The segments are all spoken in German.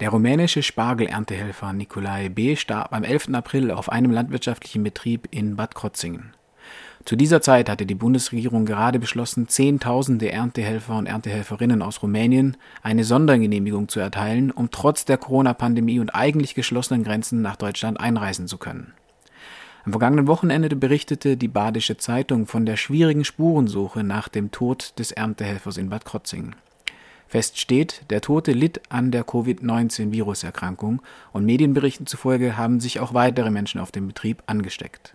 Der rumänische Spargelerntehelfer Nicolae B. starb am 11. April auf einem landwirtschaftlichen Betrieb in Bad Krotzingen. Zu dieser Zeit hatte die Bundesregierung gerade beschlossen, Zehntausende Erntehelfer und Erntehelferinnen aus Rumänien eine Sondergenehmigung zu erteilen, um trotz der Corona-Pandemie und eigentlich geschlossenen Grenzen nach Deutschland einreisen zu können. Am vergangenen Wochenende berichtete die Badische Zeitung von der schwierigen Spurensuche nach dem Tod des Erntehelfers in Bad Krotzingen. Fest steht, der Tote litt an der Covid-19-Viruserkrankung und Medienberichten zufolge haben sich auch weitere Menschen auf dem Betrieb angesteckt.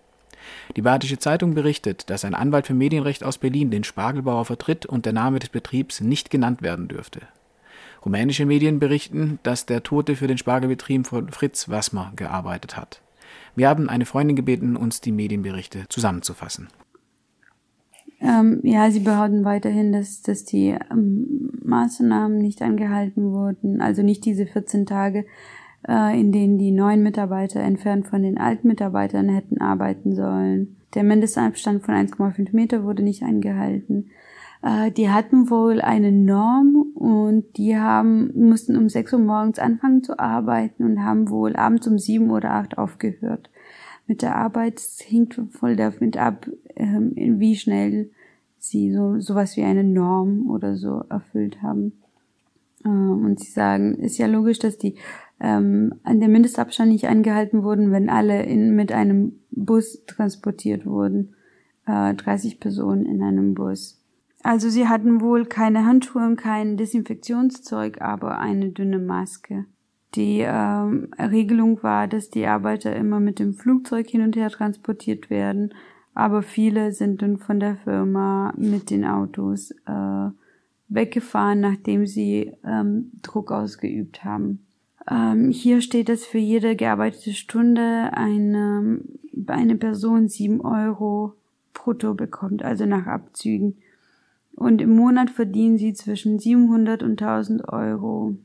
Die Badische Zeitung berichtet, dass ein Anwalt für Medienrecht aus Berlin den Spargelbauer vertritt und der Name des Betriebs nicht genannt werden dürfte. Rumänische Medien berichten, dass der Tote für den Spargelbetrieb von Fritz Wassmer gearbeitet hat. Wir haben eine Freundin gebeten, uns die Medienberichte zusammenzufassen. Ähm, ja, sie behaupten weiterhin, dass, dass die ähm, Maßnahmen nicht angehalten wurden, also nicht diese 14 Tage, äh, in denen die neuen Mitarbeiter entfernt von den alten Mitarbeitern hätten arbeiten sollen. Der Mindestabstand von 1,5 Meter wurde nicht eingehalten. Äh, die hatten wohl eine Norm und die haben, mussten um 6 Uhr morgens anfangen zu arbeiten und haben wohl abends um 7 oder 8 aufgehört mit der Arbeit. Es hängt voll damit ab, ähm, wie schnell sie so sowas wie eine Norm oder so erfüllt haben. Ähm, und sie sagen, ist ja logisch, dass die ähm, an der Mindestabstand nicht eingehalten wurden, wenn alle in, mit einem Bus transportiert wurden. Äh, 30 Personen in einem Bus. Also sie hatten wohl keine Handschuhe und kein Desinfektionszeug, aber eine dünne Maske. Die ähm, Regelung war, dass die Arbeiter immer mit dem Flugzeug hin und her transportiert werden, aber viele sind dann von der Firma mit den Autos äh, weggefahren, nachdem sie ähm, Druck ausgeübt haben. Ähm, hier steht, dass für jede gearbeitete Stunde eine, eine Person sieben Euro brutto bekommt, also nach Abzügen. Und im Monat verdienen sie zwischen 700 und 1000 Euro.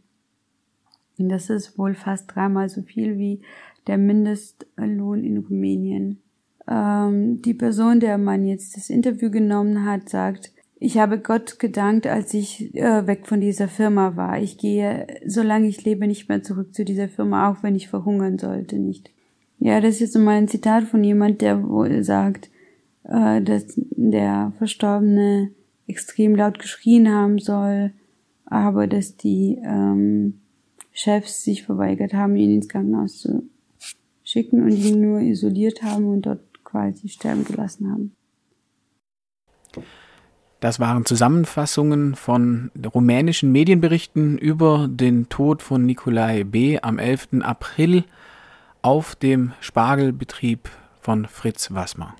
Das ist wohl fast dreimal so viel wie der Mindestlohn in Rumänien. Ähm, die Person, der man jetzt das Interview genommen hat, sagt, ich habe Gott gedankt, als ich äh, weg von dieser Firma war. Ich gehe, solange ich lebe, nicht mehr zurück zu dieser Firma, auch wenn ich verhungern sollte, nicht. Ja, das ist jetzt mal ein Zitat von jemand, der wohl sagt, äh, dass der Verstorbene extrem laut geschrien haben soll, aber dass die ähm, Chefs sich verweigert haben, ihn ins Krankenhaus zu schicken und ihn nur isoliert haben und dort quasi sterben gelassen haben. Das waren Zusammenfassungen von rumänischen Medienberichten über den Tod von Nicolae B. am 11. April auf dem Spargelbetrieb von Fritz Wassmer.